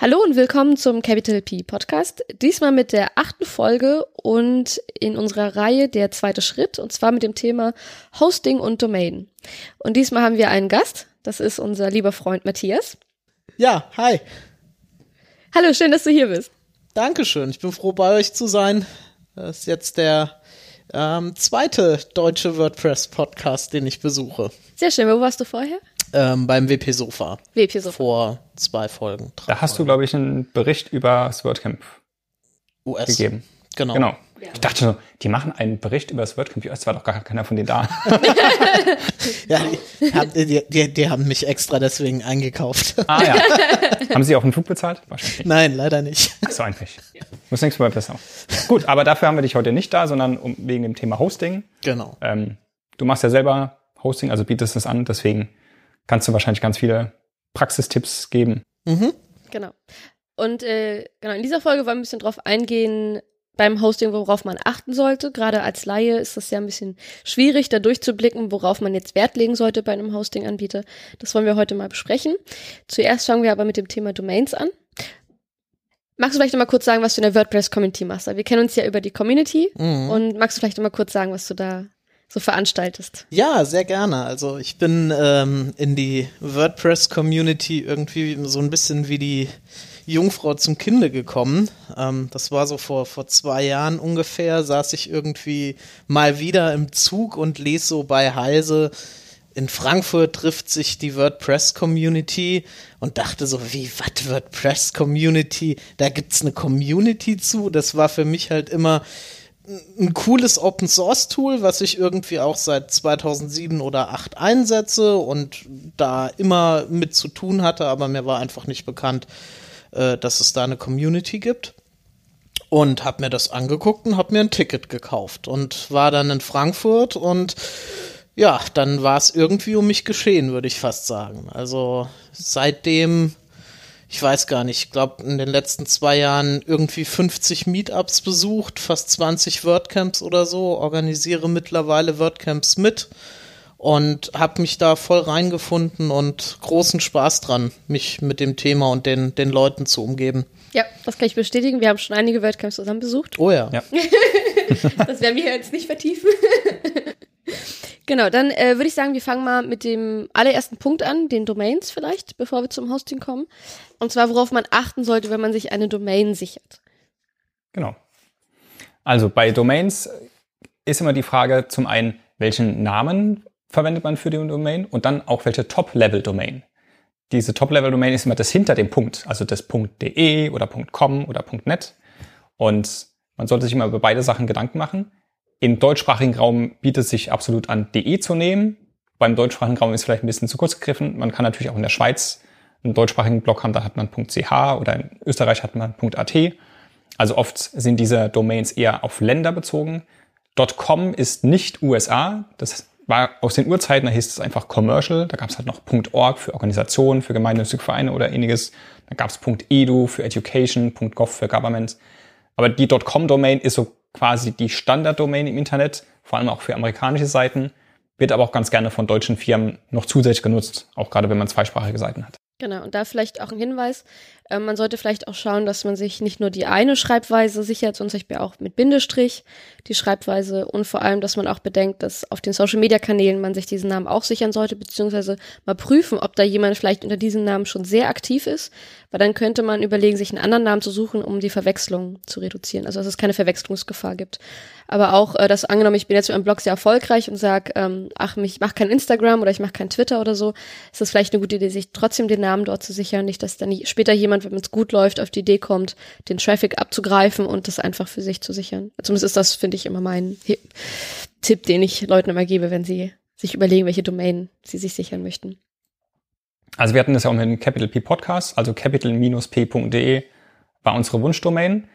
Hallo und willkommen zum Capital P Podcast. Diesmal mit der achten Folge und in unserer Reihe der zweite Schritt und zwar mit dem Thema Hosting und Domain. Und diesmal haben wir einen Gast. Das ist unser lieber Freund Matthias. Ja, hi. Hallo, schön, dass du hier bist. Dankeschön. Ich bin froh, bei euch zu sein. Das ist jetzt der ähm, zweite deutsche WordPress-Podcast, den ich besuche. Sehr schön. Wo warst du vorher? Ähm, beim WP Sofa. WP Sofa. Vor zwei Folgen. Da hast du, glaube ich, einen Bericht über das WordCamp US. gegeben. Genau. Genau. Ich dachte so, die machen einen Bericht über das WordCamp. Es war doch gar keiner von denen da. Ja, die, haben- die, die, die haben mich extra deswegen eingekauft. ah ja. Haben sie auch einen Flug bezahlt? Wahrscheinlich nicht. Nein, leider nicht. So ein Pech. Muss nächstes Mal besser. Gut, aber dafür haben wir dich heute nicht da, sondern um, wegen dem Thema Hosting. Genau. Ähm, du machst ja selber Hosting, also bietest es an, deswegen kannst du wahrscheinlich ganz viele Praxistipps geben. Mhm. Genau. Und äh, genau, in dieser Folge wollen wir ein bisschen drauf eingehen, beim Hosting, worauf man achten sollte. Gerade als Laie ist das ja ein bisschen schwierig, da durchzublicken, worauf man jetzt Wert legen sollte bei einem Hosting-Anbieter. Das wollen wir heute mal besprechen. Zuerst fangen wir aber mit dem Thema Domains an. Magst du vielleicht noch mal kurz sagen, was du in der WordPress-Community machst? Wir kennen uns ja über die Community. Mhm. Und magst du vielleicht noch mal kurz sagen, was du da so veranstaltest? Ja, sehr gerne. Also ich bin ähm, in die WordPress-Community irgendwie so ein bisschen wie die Jungfrau zum Kinde gekommen. Ähm, das war so vor, vor zwei Jahren ungefähr, saß ich irgendwie mal wieder im Zug und lese so bei Heise, in Frankfurt trifft sich die WordPress-Community und dachte so, wie, was WordPress-Community? Da gibt's eine Community zu? Das war für mich halt immer ein cooles Open Source Tool, was ich irgendwie auch seit 2007 oder 2008 einsetze und da immer mit zu tun hatte, aber mir war einfach nicht bekannt, äh, dass es da eine Community gibt. Und habe mir das angeguckt und habe mir ein Ticket gekauft und war dann in Frankfurt und ja, dann war es irgendwie um mich geschehen, würde ich fast sagen. Also seitdem ich weiß gar nicht, ich glaube in den letzten zwei Jahren irgendwie 50 Meetups besucht, fast 20 WordCamps oder so, organisiere mittlerweile WordCamps mit und habe mich da voll reingefunden und großen Spaß dran, mich mit dem Thema und den, den Leuten zu umgeben. Ja, das kann ich bestätigen. Wir haben schon einige WordCamps zusammen besucht. Oh ja. Ja. Das werden wir jetzt nicht vertiefen. genau, dann äh, würde ich sagen, wir fangen mal mit dem allerersten Punkt an, den Domains vielleicht, bevor wir zum Hosting kommen. Und zwar, worauf man achten sollte, wenn man sich eine Domain sichert. Genau. Also bei Domains ist immer die Frage zum einen, welchen Namen verwendet man für die Domain und dann auch welche Top-Level-Domain. Diese Top-Level-Domain ist immer das hinter dem Punkt, also das .de oder .com oder .net. Und man sollte sich immer über beide Sachen Gedanken machen. Im deutschsprachigen Raum bietet es sich absolut an, de zu nehmen. Beim deutschsprachigen Raum ist vielleicht ein bisschen zu kurz gegriffen. Man kann natürlich auch in der Schweiz einen deutschsprachigen Blog haben, da hat man .ch oder in Österreich hat man .at. Also oft sind diese Domains eher auf Länder bezogen. .com ist nicht USA. Das war aus den Urzeiten, da hieß es einfach Commercial. Da gab es halt noch .org für Organisationen, für gemeinnützige Vereine oder ähnliches. Dann gab es .edu für Education, .gov für Government. Aber die .com-Domain ist so quasi die Standarddomain im Internet, vor allem auch für amerikanische Seiten, wird aber auch ganz gerne von deutschen Firmen noch zusätzlich genutzt, auch gerade wenn man zweisprachige Seiten hat. Genau, und da vielleicht auch ein Hinweis. Ähm, man sollte vielleicht auch schauen, dass man sich nicht nur die eine Schreibweise sichert, sondern zum Beispiel auch mit Bindestrich die Schreibweise und vor allem, dass man auch bedenkt, dass auf den Social-Media-Kanälen man sich diesen Namen auch sichern sollte, beziehungsweise mal prüfen, ob da jemand vielleicht unter diesem Namen schon sehr aktiv ist, weil dann könnte man überlegen, sich einen anderen Namen zu suchen, um die Verwechslung zu reduzieren, also dass es keine Verwechslungsgefahr gibt. Aber auch, äh, dass angenommen, ich bin jetzt mit einem Blog sehr erfolgreich und sage, ähm, ach, ich mache kein Instagram oder ich mache kein Twitter oder so, ist das vielleicht eine gute Idee, sich trotzdem den Namen dort zu sichern, nicht, dass dann später jemand, wenn es gut läuft, auf die Idee kommt, den Traffic abzugreifen und das einfach für sich zu sichern. Zumindest ist das, finde ich, immer mein Tipp, den ich Leuten immer gebe, wenn sie sich überlegen, welche Domain sie sich sichern möchten. Also wir hatten das ja auch mit dem Capital P Podcast, also capital-p.de war unsere Wunschdomain.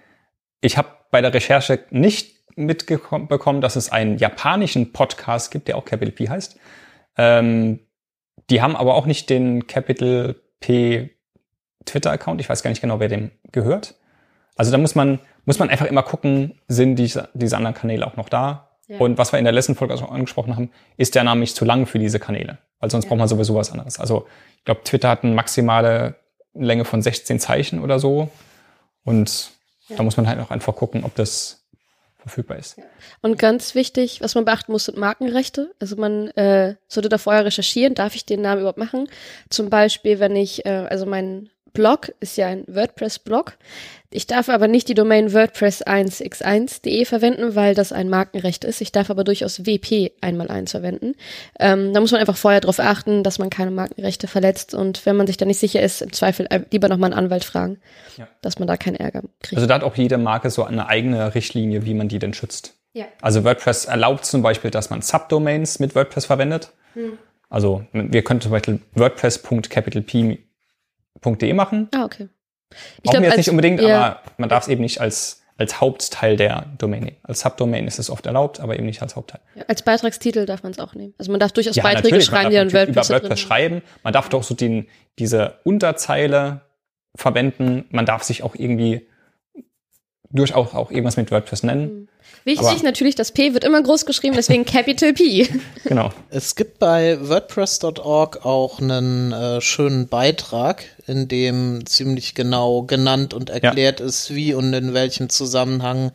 Ich habe bei der Recherche nicht mitbekommen, dass es einen japanischen Podcast gibt, der auch Capital P heißt. Ähm, die haben aber auch nicht den Capital P Twitter-Account. Ich weiß gar nicht genau, wer dem gehört. Also da muss man, muss man einfach immer gucken, sind diese, diese anderen Kanäle auch noch da? Ja. Und was wir in der letzten Folge auch angesprochen haben, ist der Name nicht zu lang für diese Kanäle. Weil sonst Ja. braucht man sowieso was anderes. Also ich glaube, Twitter hat eine maximale Länge von 16 Zeichen oder so. Und ja. da muss man halt auch einfach gucken, ob das verfügbar ist. Und ganz wichtig, was man beachten muss, sind Markenrechte. Also man äh, sollte da vorher recherchieren, darf ich den Namen überhaupt machen? Zum Beispiel, wenn ich, äh, also mein Blog ist ja ein WordPress-Blog. Ich darf aber nicht die Domain WordPress1x1.de verwenden, weil das ein Markenrecht ist. Ich darf aber durchaus WP einmal eins verwenden. Ähm, da muss man einfach vorher darauf achten, dass man keine Markenrechte verletzt. Und wenn man sich da nicht sicher ist, im Zweifel lieber nochmal einen Anwalt fragen, ja. dass man da keinen Ärger kriegt. Also da hat auch jede Marke so eine eigene Richtlinie, wie man die denn schützt. Ja. Also WordPress erlaubt zum Beispiel, dass man Subdomains mit WordPress verwendet. Hm. Also wir können zum Beispiel WordPress.capital P.de machen. Ah, okay. Ich Brauchen wir jetzt nicht unbedingt, ja. aber man darf es eben nicht als, als Hauptteil der Domain nehmen. Als Subdomain ist es oft erlaubt, aber eben nicht als Hauptteil. Ja, als Beitragstitel darf man es auch nehmen. Also man darf durchaus ja, Beiträge schreiben, die an WordPress, über WordPress schreiben. Man darf doch so den, diese Unterzeile verwenden. Man darf sich auch irgendwie durchaus auch irgendwas mit WordPress nennen. Mhm. Wichtig Aber natürlich, das P wird immer groß geschrieben, deswegen Capital P. Genau. Es gibt bei WordPress.org auch einen äh, schönen Beitrag, in dem ziemlich genau genannt und erklärt ja. ist, wie und in welchem Zusammenhang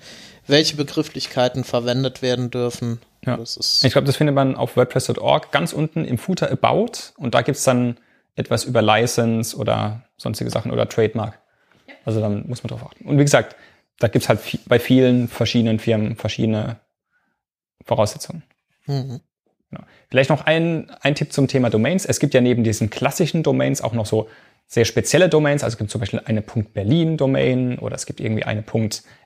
welche Begrifflichkeiten verwendet werden dürfen. Ja. ich glaube, das findet man auf WordPress.org ganz unten im Footer About und da gibt es dann etwas über License oder sonstige Sachen oder Trademark. Ja. Also dann muss man drauf achten. Und wie gesagt, da gibt's halt bei vielen verschiedenen Firmen verschiedene Voraussetzungen. Mhm. Ja. Vielleicht noch ein, ein Tipp zum Thema Domains. Es gibt ja neben diesen klassischen Domains auch noch so sehr spezielle Domains. Also es gibt zum Beispiel eine .berlin-Domain oder es gibt irgendwie eine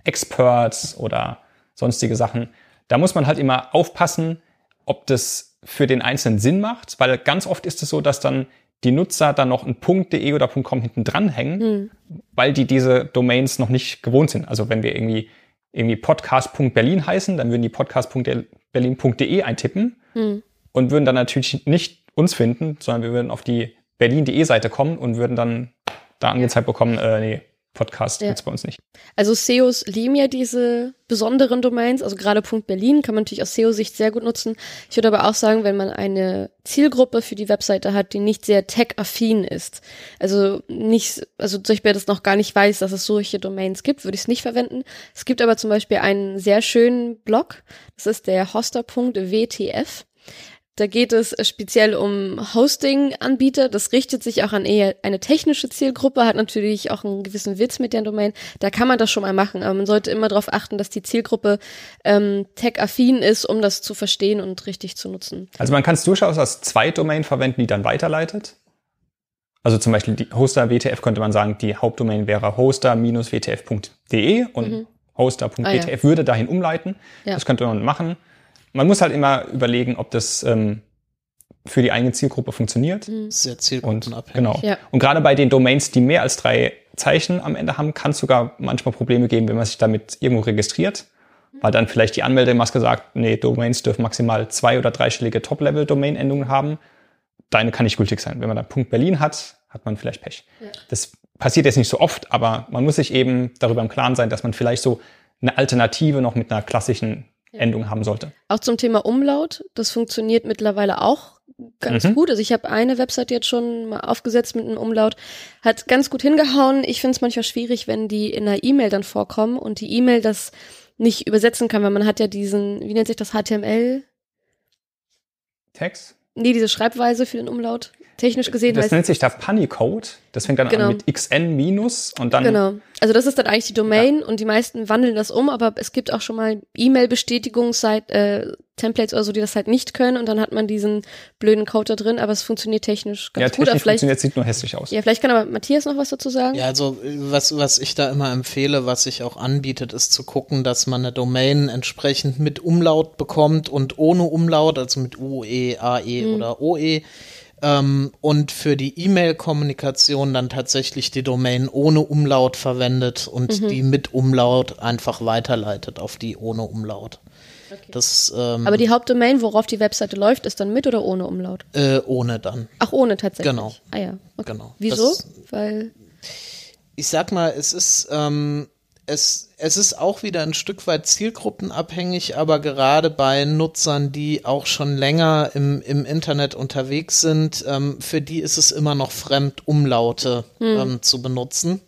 .experts oder sonstige Sachen. Da muss man halt immer aufpassen, ob das für den Einzelnen Sinn macht, weil ganz oft ist es so, dass dann die Nutzer dann noch ein .de oder .com hinten dranhängen, hm. weil die diese Domains noch nicht gewohnt sind. Also wenn wir irgendwie irgendwie podcast.berlin heißen, dann würden die podcast.berlin.de eintippen hm. und würden dann natürlich nicht uns finden, sondern wir würden auf die berlin.de Seite kommen und würden dann da angezeigt bekommen, äh, nee, Podcast ja. gibt's bei uns nicht. Also SEOs lieben ja diese besonderen Domains, also gerade Punkt Berlin kann man natürlich aus SEO-Sicht sehr gut nutzen. Ich würde aber auch sagen, wenn man eine Zielgruppe für die Webseite hat, die nicht sehr tech-affin ist, also nicht, also zum Beispiel das noch gar nicht weiß, dass es solche Domains gibt, würde ich es nicht verwenden. Es gibt aber zum Beispiel einen sehr schönen Blog, das ist der hoster.wtf. Da geht es speziell um Hosting-Anbieter. Das richtet sich auch an eher eine technische Zielgruppe, hat natürlich auch einen gewissen Witz mit der Domain. Da kann man das schon mal machen, aber man sollte immer darauf achten, dass die Zielgruppe ähm, tech-affin ist, um das zu verstehen und richtig zu nutzen. Also man kann es durchaus als zwei Domain verwenden, die dann weiterleitet. Also zum Beispiel die Hoster WTF könnte man sagen, die Hauptdomain wäre hoster-wtf.de und mhm. hoster.wtf ah, ja. würde dahin umleiten. Ja. Das könnte man machen man muss halt immer überlegen, ob das ähm, für die eigene Zielgruppe funktioniert. Mhm. Sehr zielgruppenabhängig. Genau. Ja. Und gerade bei den Domains, die mehr als drei Zeichen am Ende haben, kann es sogar manchmal Probleme geben, wenn man sich damit irgendwo registriert. Weil dann vielleicht die Anmeldemaske sagt, nee, Domains dürfen maximal zwei- oder dreistellige Top-Level-Domain-Endungen haben. Deine kann nicht gültig sein. Wenn man da Punkt Berlin hat, hat man vielleicht Pech. Ja. Das passiert jetzt nicht so oft, aber man muss sich eben darüber im Klaren sein, dass man vielleicht so eine Alternative noch mit einer klassischen Endung haben sollte. Auch zum Thema Umlaut, das funktioniert mittlerweile auch ganz mhm. gut. Also ich habe eine Website jetzt schon mal aufgesetzt mit einem Umlaut, hat ganz gut hingehauen. Ich finde es manchmal schwierig, wenn die in einer E-Mail dann vorkommen und die E-Mail das nicht übersetzen kann, weil man hat ja diesen, wie nennt sich das HTML? Text? Nee, diese Schreibweise für den Umlaut. Technisch gesehen das heißt. Das nennt sich da Punycode. Das fängt dann genau. an mit xn minus und dann. Genau. Also das ist dann eigentlich die Domain ja. und die meisten wandeln das um, aber es gibt auch schon mal E-Mail-Bestätigungszeit, äh, Templates oder so, die das halt nicht können und dann hat man diesen blöden Code da drin, aber es funktioniert technisch ganz ja, gut. Ja, technisch funktioniert, sieht nur hässlich aus. Ja, vielleicht kann aber Matthias noch was dazu sagen. Ja, also was, was ich da immer empfehle, was sich auch anbietet, ist zu gucken, dass man eine Domain entsprechend mit Umlaut bekommt und ohne Umlaut, also mit UE, AE mhm. oder OE ähm, und für die E-Mail-Kommunikation dann tatsächlich die Domain ohne Umlaut verwendet und mhm. die mit Umlaut einfach weiterleitet auf die ohne Umlaut. Okay. Das, ähm, Aber die Hauptdomain, worauf die Webseite läuft, ist dann mit oder ohne Umlaut? Äh, ohne dann. Ach, ohne tatsächlich. Genau. Ah ja. Okay. Genau. Wieso? Das, Weil. Ich sag mal, es ist, ähm, es, es ist auch wieder ein Stück weit zielgruppenabhängig, aber gerade bei Nutzern, die auch schon länger im, im Internet unterwegs sind, ähm, für die ist es immer noch fremd, Umlaute hm. ähm, zu benutzen.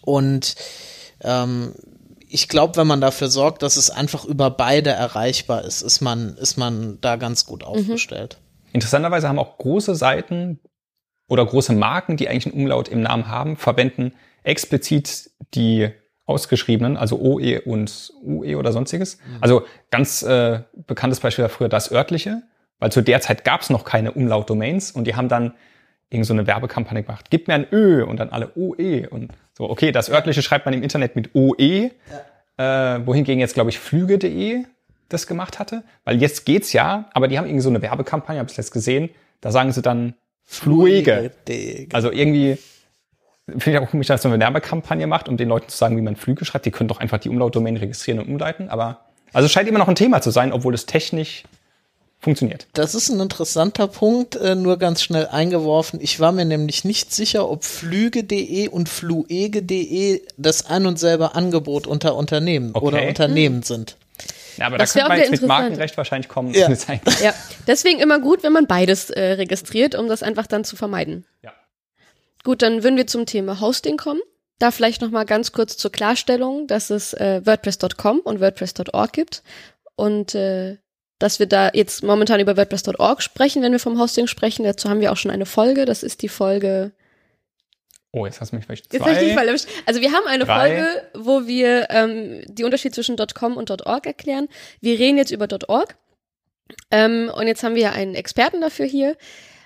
Und ähm, ich glaube, wenn man dafür sorgt, dass es einfach über beide erreichbar ist, ist man, ist man da ganz gut mhm. aufgestellt. Interessanterweise haben auch große Seiten oder große Marken, die eigentlich einen Umlaut im Namen haben, verwenden explizit die ausgeschriebenen, also OE und UE oder sonstiges. Mhm. Also ganz äh, bekanntes Beispiel war früher das örtliche, weil zu der Zeit gab es noch keine Umlaut-Domains und die haben dann irgend so eine Werbekampagne gemacht. Gib mir ein Ö und dann alle OE und so. Okay, das örtliche schreibt man im Internet mit OE, ja. äh, wohingegen jetzt glaube ich Flüge.de das gemacht hatte, weil jetzt geht's ja, aber die haben irgendwie so eine Werbekampagne, habe ich jetzt gesehen, da sagen sie dann Fluege. Also irgendwie finde ich auch komisch, dass man eine Werbekampagne macht, um den Leuten zu sagen, wie man Flüge schreibt. Die können doch einfach die Umlautdomain registrieren und umleiten. Aber also es scheint immer noch ein Thema zu sein, obwohl es technisch funktioniert. Das ist ein interessanter Punkt, äh, nur ganz schnell eingeworfen. Ich war mir nämlich nicht sicher, ob flüge.de und fluege.de das ein und selber Angebot unter Unternehmen okay. oder Unternehmen hm. sind. Ja, aber das da könnte man jetzt mit Markenrecht wahrscheinlich kommen. Ja. ja. deswegen immer gut, wenn man beides äh, registriert, um das einfach dann zu vermeiden. Ja. Gut, dann würden wir zum Thema Hosting kommen. Da vielleicht noch mal ganz kurz zur Klarstellung, dass es äh, WordPress.com und WordPress.org gibt und äh, dass wir da jetzt momentan über WordPress.org sprechen, wenn wir vom Hosting sprechen. Dazu haben wir auch schon eine Folge. Das ist die Folge. Oh, jetzt hast du mich vielleicht zwei, Jetzt ich dich verlischt. Also wir haben eine drei. Folge, wo wir ähm, die Unterschied zwischen .com und .org erklären. Wir reden jetzt über .org. Ähm, und jetzt haben wir einen Experten dafür hier,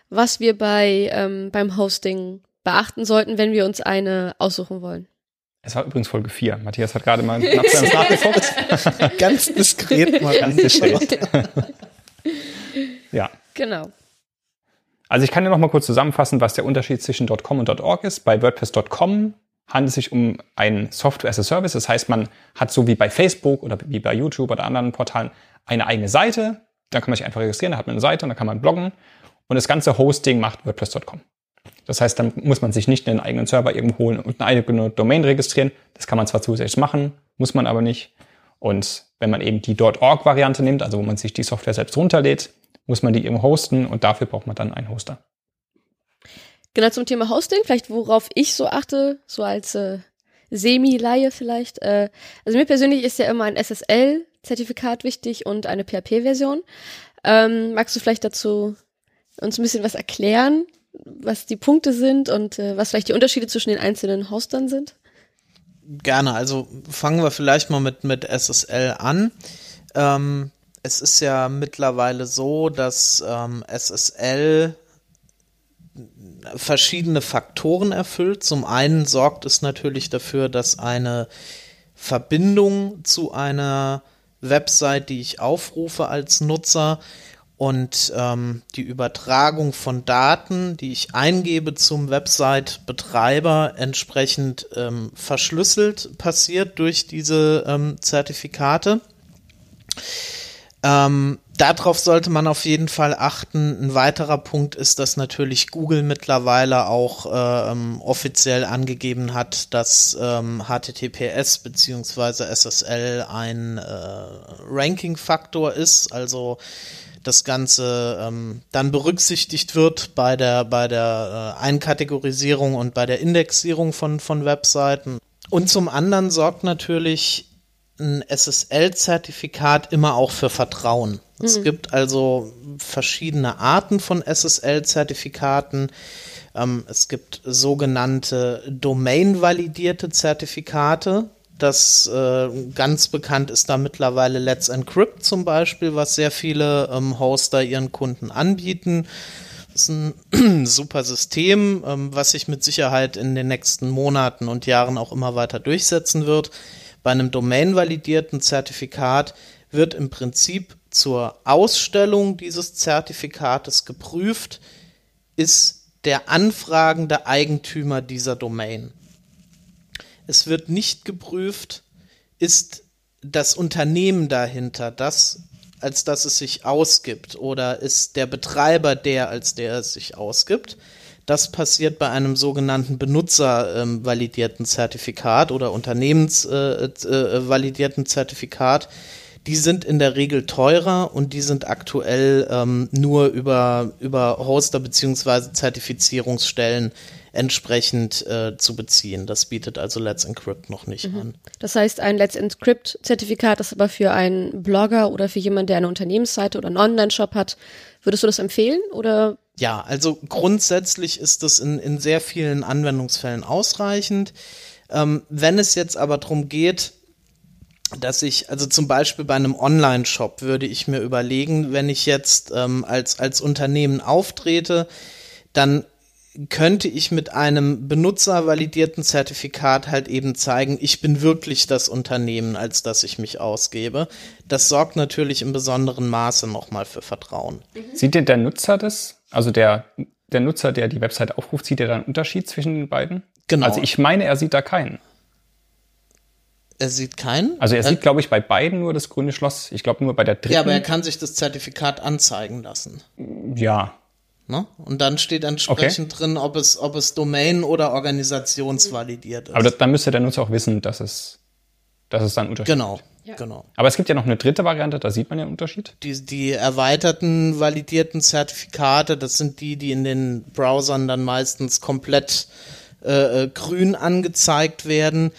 was wir bei ähm, beim Hosting beachten sollten, wenn wir uns eine aussuchen wollen. Es war übrigens Folge 4. Matthias hat gerade mal nachgeguckt. Ganz diskret mal. Ganz diskret. ja. Genau. Also ich kann dir noch mal kurz zusammenfassen, was der Unterschied zwischen .com und .org ist. Bei WordPress.com handelt es sich um ein Software as a Service. Das heißt, man hat so wie bei Facebook oder wie bei YouTube oder anderen Portalen eine eigene Seite. Da kann man sich einfach registrieren, da hat man eine Seite und da kann man bloggen. Und das ganze Hosting macht WordPress.com. Das heißt, dann muss man sich nicht einen eigenen Server irgendwo holen und eine eigene Domain registrieren. Das kann man zwar zusätzlich machen, muss man aber nicht. Und wenn man eben die .org-Variante nimmt, also wo man sich die Software selbst runterlädt, muss man die eben hosten und dafür braucht man dann einen Hoster. Genau zum Thema Hosting, vielleicht worauf ich so achte, so als äh, Semi-Laie vielleicht. Äh, also mir persönlich ist ja immer ein SSL-Zertifikat wichtig und eine PHP-Version. Ähm, magst du vielleicht dazu uns ein bisschen was erklären? Was die Punkte sind und äh, was vielleicht die Unterschiede zwischen den einzelnen Hostern sind? Gerne, also fangen wir vielleicht mal mit, mit SSL an. Ähm, es ist ja mittlerweile so, dass ähm, SSL verschiedene Faktoren erfüllt. Zum einen sorgt es natürlich dafür, dass eine Verbindung zu einer Website, die ich aufrufe als Nutzer, und ähm, die Übertragung von Daten, die ich eingebe zum Website-Betreiber, entsprechend ähm, verschlüsselt passiert durch diese ähm, Zertifikate. Ähm, darauf sollte man auf jeden Fall achten. Ein weiterer Punkt ist, dass natürlich Google mittlerweile auch äh, ähm, offiziell angegeben hat, dass ähm, HTTPS bzw. SSL ein äh, Ranking-Faktor ist. Also das Ganze ähm, dann berücksichtigt wird bei der, bei der äh, Einkategorisierung und bei der Indexierung von, von Webseiten. Und zum anderen sorgt natürlich ein SSL-Zertifikat immer auch für Vertrauen. Mhm. Es gibt also verschiedene Arten von SSL-Zertifikaten. Ähm, es gibt sogenannte Domain-validierte Zertifikate. Das äh, ganz bekannt ist da mittlerweile Let's Encrypt zum Beispiel, was sehr viele ähm, Hoster ihren Kunden anbieten. Das ist ein super System, ähm, was sich mit Sicherheit in den nächsten Monaten und Jahren auch immer weiter durchsetzen wird. Bei einem domain-validierten Zertifikat wird im Prinzip zur Ausstellung dieses Zertifikates geprüft, ist der anfragende Eigentümer dieser Domain. Es wird nicht geprüft, ist das Unternehmen dahinter das, als dass es sich ausgibt oder ist der Betreiber der, als der es sich ausgibt. Das passiert bei einem sogenannten benutzervalidierten ähm, Zertifikat oder unternehmensvalidierten äh, äh, Zertifikat. Die sind in der Regel teurer und die sind aktuell ähm, nur über, über Hoster beziehungsweise Zertifizierungsstellen entsprechend äh, zu beziehen. Das bietet also Let's Encrypt noch nicht mhm. an. Das heißt, ein Let's Encrypt-Zertifikat ist aber für einen Blogger oder für jemanden, der eine Unternehmensseite oder einen Online-Shop hat. Würdest du das empfehlen oder? Ja, also grundsätzlich ist das in, in sehr vielen Anwendungsfällen ausreichend. Ähm, wenn es jetzt aber darum geht, dass ich, also zum Beispiel bei einem Online-Shop würde ich mir überlegen, wenn ich jetzt ähm, als, als Unternehmen auftrete, dann könnte ich mit einem benutzervalidierten Zertifikat halt eben zeigen, ich bin wirklich das Unternehmen, als dass ich mich ausgebe. Das sorgt natürlich im besonderen Maße nochmal für Vertrauen. Sieht denn der Nutzer das? Also der, der Nutzer, der die Website aufruft, sieht er da einen Unterschied zwischen den beiden? Genau. Also ich meine, er sieht da keinen. Er sieht keinen? Also er sieht, glaube ich, bei beiden nur das grüne Schloss. Ich glaube nur bei der dritten. Ja, aber er kann sich das Zertifikat anzeigen lassen. Ja, Ne? Und dann steht entsprechend okay. drin, ob es, ob es Domain- oder organisationsvalidiert ist. Aber dann müsste der Nutzer auch wissen, dass es, dass es dann Unterschied Genau, ja. genau. Aber es gibt ja noch eine dritte Variante, da sieht man ja einen Unterschied. Die, die erweiterten validierten Zertifikate, das sind die, die in den Browsern dann meistens komplett äh, äh grün angezeigt werden.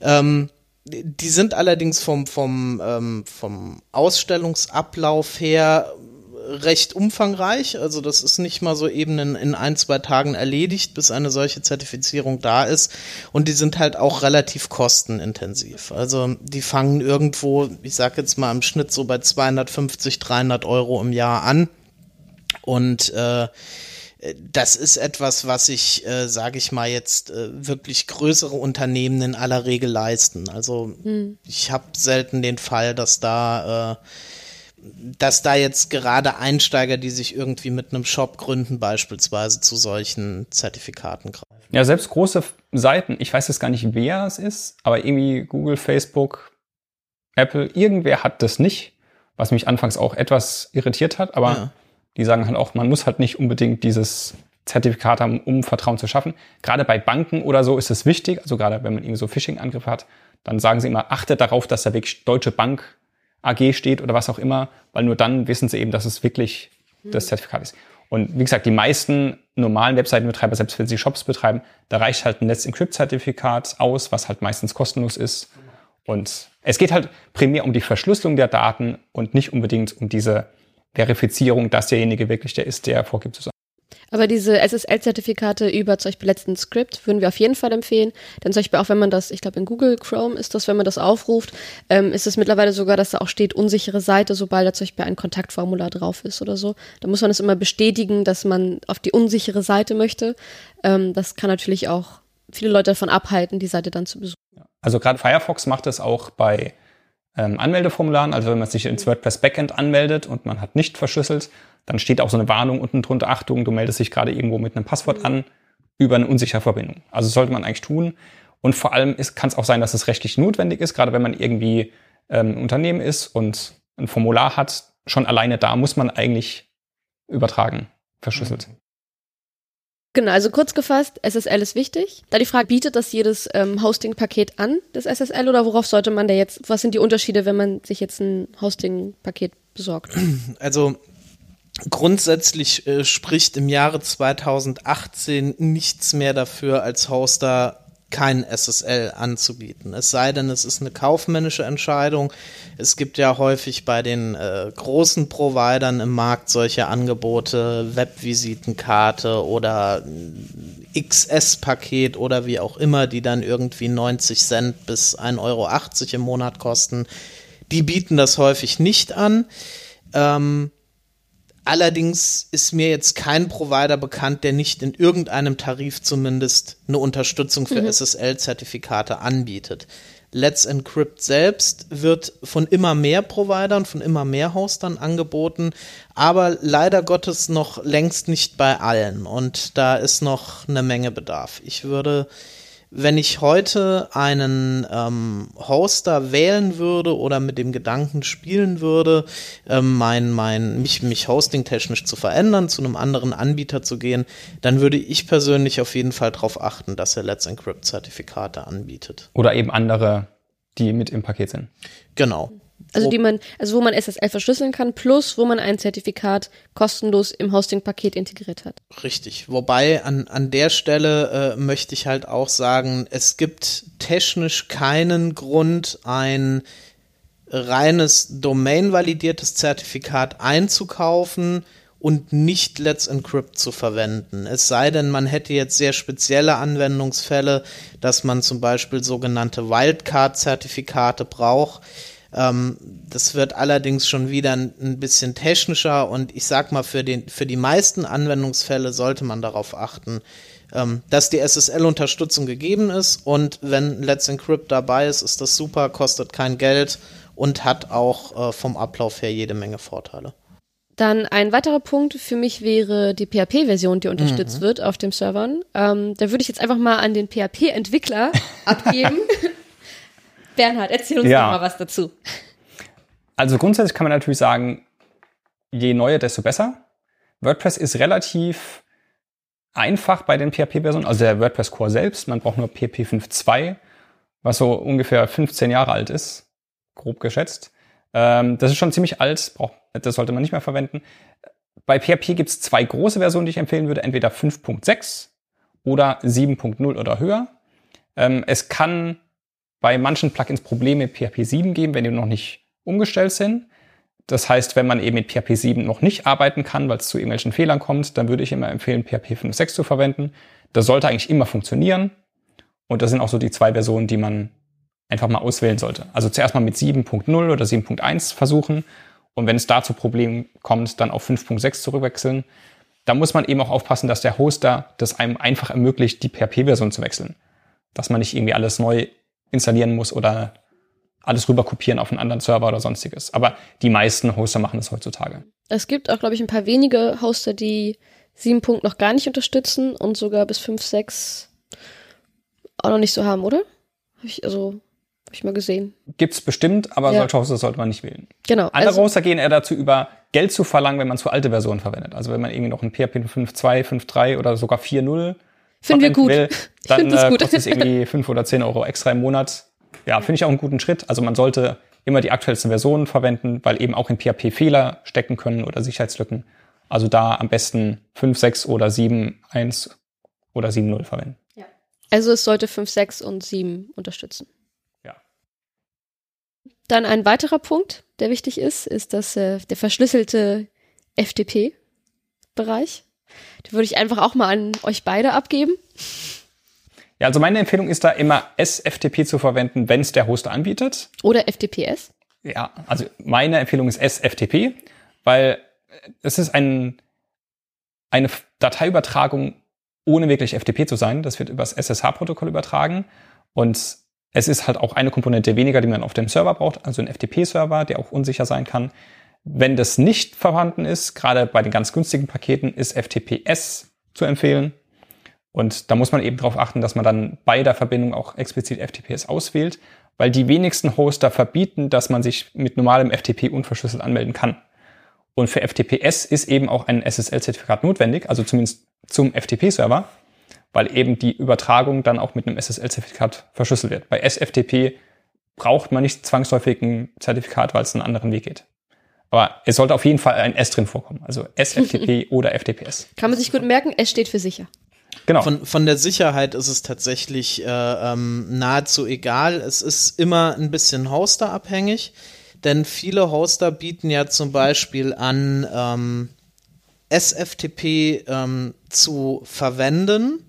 Ähm, die sind allerdings vom, vom, ähm, vom Ausstellungsablauf her recht umfangreich. Also das ist nicht mal so eben in, in, ein, zwei Tagen erledigt, bis eine solche Zertifizierung da ist. Und die sind halt auch relativ kostenintensiv. Also die fangen irgendwo, ich sag jetzt mal im Schnitt so bei 250, 300 Euro im Jahr an. Und äh, das ist etwas, was ich, äh, sage ich mal jetzt, äh, wirklich größere Unternehmen in aller Regel leisten. Also hm. ich habe selten den Fall, dass da äh, dass da jetzt gerade Einsteiger, die sich irgendwie mit einem Shop gründen, beispielsweise zu solchen Zertifikaten greifen. Ja, selbst große Seiten, ich weiß jetzt gar nicht, wer es ist, aber irgendwie Google, Facebook, Apple, irgendwer hat das nicht, was mich anfangs auch etwas irritiert hat, aber ja. die sagen halt auch, man muss halt nicht unbedingt dieses Zertifikat haben, um Vertrauen zu schaffen. Gerade bei Banken oder so ist es wichtig, also gerade wenn man irgendwie so Phishing-Angriffe hat, dann sagen sie immer, achtet darauf, dass da wirklich Deutsche Bank AG steht oder was auch immer, weil nur dann wissen sie eben, dass es wirklich das Zertifikat ist. Und wie gesagt, die meisten normalen Webseitenbetreiber, selbst wenn sie Shops betreiben, da reicht halt ein Let's Encrypt-Zertifikat aus, was halt meistens kostenlos ist. Und es geht halt primär um die Verschlüsselung der Daten und nicht unbedingt um diese Verifizierung, dass derjenige wirklich der ist, der vorgibt zu sein. Aber diese SSL-Zertifikate über zum Beispiel letzten Script würden wir auf jeden Fall empfehlen. Denn zum Beispiel auch wenn man das, ich glaube in Google Chrome ist das, wenn man das aufruft, ähm, ist es mittlerweile sogar, dass da auch steht, unsichere Seite, sobald da zum Beispiel ein Kontaktformular drauf ist oder so. Da muss man es immer bestätigen, dass man auf die unsichere Seite möchte. Ähm, das kann natürlich auch viele Leute davon abhalten, die Seite dann zu besuchen. Also gerade Firefox macht es auch bei ähm, Anmeldeformularen. Also wenn man sich ins WordPress Backend anmeldet und man hat nicht verschlüsselt, dann steht auch so eine Warnung unten drunter, Achtung, du meldest dich gerade irgendwo mit einem Passwort an über eine unsichere Verbindung. Also sollte man eigentlich tun. Und vor allem kann es auch sein, dass es rechtlich notwendig ist, gerade wenn man irgendwie ähm, ein Unternehmen ist und ein Formular hat. Schon alleine da muss man eigentlich übertragen, verschlüsselt. Genau, also kurz gefasst, SSL ist wichtig. Da die Frage, bietet das jedes ähm, Hosting-Paket an, das SSL, oder worauf sollte man da jetzt, was sind die Unterschiede, wenn man sich jetzt ein Hosting-Paket besorgt? Also grundsätzlich äh, spricht im Jahre 2018 nichts mehr dafür, als Hoster kein SSL anzubieten. Es sei denn, es ist eine kaufmännische Entscheidung. Es gibt ja häufig bei den äh, großen Providern im Markt solche Angebote, Webvisitenkarte oder XS-Paket oder wie auch immer, die dann irgendwie 90 Cent bis 1,80 Euro im Monat kosten. Die bieten das häufig nicht an. Ähm, Allerdings ist mir jetzt kein Provider bekannt, der nicht in irgendeinem Tarif zumindest eine Unterstützung für mhm. SSL-Zertifikate anbietet. Let's Encrypt selbst wird von immer mehr Providern, von immer mehr Hostern angeboten, aber leider Gottes noch längst nicht bei allen und da ist noch eine Menge Bedarf. Ich würde wenn ich heute einen ähm, Hoster wählen würde oder mit dem Gedanken spielen würde, ähm, mein, mein, mich, mich hosting-technisch zu verändern, zu einem anderen Anbieter zu gehen, dann würde ich persönlich auf jeden Fall darauf achten, dass er Let's Encrypt-Zertifikate anbietet. Oder eben andere, die mit im Paket sind. Genau. Also die man, also wo man SSL verschlüsseln kann, plus wo man ein Zertifikat kostenlos im Hosting-Paket integriert hat. Richtig. Wobei an, an der Stelle äh, möchte ich halt auch sagen, es gibt technisch keinen Grund, ein reines domain-validiertes Zertifikat einzukaufen und nicht Let's Encrypt zu verwenden. Es sei denn, man hätte jetzt sehr spezielle Anwendungsfälle, dass man zum Beispiel sogenannte Wildcard-Zertifikate braucht ähm, das wird allerdings schon wieder ein, ein, bisschen technischer und ich sag mal, für, den, für die meisten Anwendungsfälle sollte man darauf achten, ähm, dass die SSL-Unterstützung gegeben ist und wenn Let's Encrypt dabei ist, ist das super, kostet kein Geld und hat auch äh, vom Ablauf her jede Menge Vorteile. Dann ein weiterer Punkt für mich wäre die PHP-Version, die unterstützt mhm. wird auf dem Servern. Ähm, da würde ich jetzt einfach mal an den PHP-Entwickler abgeben. Bernhard, erzähl uns ja. doch mal was dazu. Also grundsätzlich kann man natürlich sagen, je neuer, desto besser. WordPress ist relativ einfach bei den PHP-Versionen, also der WordPress Core selbst. Man braucht nur PHP 5.2, was so ungefähr 15 Jahre alt ist, grob geschätzt. Ähm, das ist schon ziemlich alt, das sollte man nicht mehr verwenden. Bei PHP gibt es zwei große Versionen, die ich empfehlen würde, entweder 5.6 oder 7.0 oder höher. Ähm, es kann bei manchen Plugins Probleme mit PHP 7 geben, wenn die noch nicht umgestellt sind. Das heißt, wenn man eben mit PHP 7 noch nicht arbeiten kann, weil es zu irgendwelchen Fehlern kommt, dann würde ich immer empfehlen, PHP 5.6 zu verwenden. Das sollte eigentlich immer funktionieren. Und das sind auch so die zwei Versionen, die man einfach mal auswählen sollte. Also zuerst mal mit 7.0 oder 7.1 versuchen. Und wenn es da zu Problemen kommt, dann auf 5.6 zurückwechseln. Da muss man eben auch aufpassen, dass der Hoster das einem einfach ermöglicht, die PHP-Version zu wechseln. Dass man nicht irgendwie alles neu installieren muss oder alles rüber kopieren auf einen anderen Server oder sonstiges. Aber die meisten Hoster machen das heutzutage. Es gibt auch, glaube ich, ein paar wenige Hoster, die 7. Punkt noch gar nicht unterstützen und sogar bis 5, 6 auch noch nicht so haben, oder? Hab ich, also, habe ich mal gesehen. Gibt's bestimmt, aber ja. solche Hoster sollte man nicht wählen. Genau. Andere also, Hoster gehen eher dazu über, Geld zu verlangen, wenn man zu alte Versionen verwendet. Also wenn man irgendwie noch ein PHP 5.2, 5.3 oder sogar 4.0 Finden wir gut. Will, dann Find äh, kostet es irgendwie fünf oder zehn Euro extra im Monat. Ja, finde ich auch einen guten Schritt. Also man sollte immer die aktuellste Version verwenden, weil eben auch in PHP Fehler stecken können oder Sicherheitslücken. Also da am besten 5, 6 oder 7, 1 oder 7, 0 verwenden. Ja. Also es sollte 5, 6 und 7 unterstützen. Ja. Dann ein weiterer Punkt, der wichtig ist, ist dass äh, der verschlüsselte FTP-Bereich. Die würde ich einfach auch mal an euch beide abgeben. Ja, also meine Empfehlung ist da immer SFTP zu verwenden, wenn es der Hoster anbietet. Oder FTPS? Ja, also meine Empfehlung ist SFTP, weil es ist ein, eine Dateiübertragung ohne wirklich FTP zu sein. Das wird über das SSH-Protokoll übertragen und es ist halt auch eine Komponente weniger, die man auf dem Server braucht, also ein FTP-Server, der auch unsicher sein kann. Wenn das nicht vorhanden ist, gerade bei den ganz günstigen Paketen, ist FTPS zu empfehlen. Und da muss man eben darauf achten, dass man dann bei der Verbindung auch explizit FTPS auswählt, weil die wenigsten Hoster verbieten, dass man sich mit normalem FTP unverschlüsselt anmelden kann. Und für FTPS ist eben auch ein SSL-Zertifikat notwendig, also zumindest zum FTP-Server, weil eben die Übertragung dann auch mit einem SSL-Zertifikat verschlüsselt wird. Bei SFTP braucht man nicht zwangsläufig ein Zertifikat, weil es einen anderen Weg geht. Aber es sollte auf jeden Fall ein S drin vorkommen. Also SFTP oder FTPS. Kann man sich gut merken, S steht für sicher. Genau. Von, von der Sicherheit ist es tatsächlich äh, ähm, nahezu egal. Es ist immer ein bisschen Hoster-abhängig, denn viele Hoster bieten ja zum Beispiel an, ähm, SFTP ähm, zu verwenden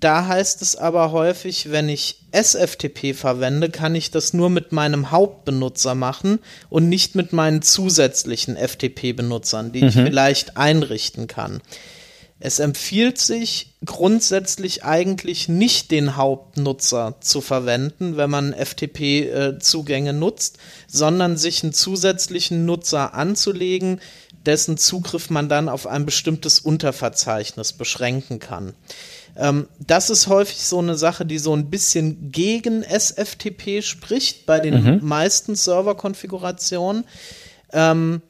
da heißt es aber häufig, wenn ich SFTP verwende, kann ich das nur mit meinem Hauptbenutzer machen und nicht mit meinen zusätzlichen FTP-Benutzern, die mhm. ich vielleicht einrichten kann. Es empfiehlt sich grundsätzlich eigentlich nicht den Hauptnutzer zu verwenden, wenn man FTP-Zugänge nutzt, sondern sich einen zusätzlichen Nutzer anzulegen, dessen Zugriff man dann auf ein bestimmtes Unterverzeichnis beschränken kann. Ähm, das ist häufig so eine Sache, die so ein bisschen gegen SFTP spricht bei den mhm. meisten Serverkonfigurationen. Ähm,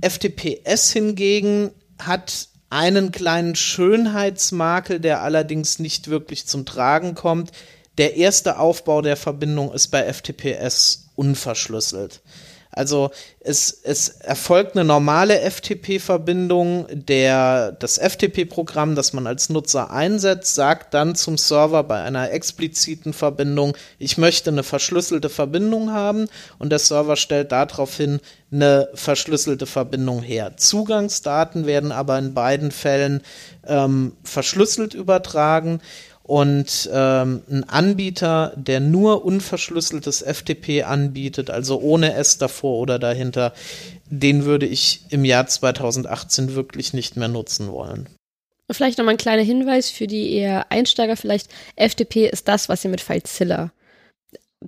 FTPS hingegen hat einen kleinen Schönheitsmakel, der allerdings nicht wirklich zum Tragen kommt. Der erste Aufbau der Verbindung ist bei FTPS unverschlüsselt. Also es, es erfolgt eine normale FTP-Verbindung. Der, das FTP-Programm, das man als Nutzer einsetzt, sagt dann zum Server bei einer expliziten Verbindung, ich möchte eine verschlüsselte Verbindung haben und der Server stellt daraufhin eine verschlüsselte Verbindung her. Zugangsdaten werden aber in beiden Fällen ähm, verschlüsselt übertragen und ähm, ein Anbieter, der nur unverschlüsseltes FTP anbietet, also ohne S davor oder dahinter, den würde ich im Jahr 2018 wirklich nicht mehr nutzen wollen. Vielleicht nochmal ein kleiner Hinweis für die eher Einsteiger vielleicht. FTP ist das, was ihr mit FileZilla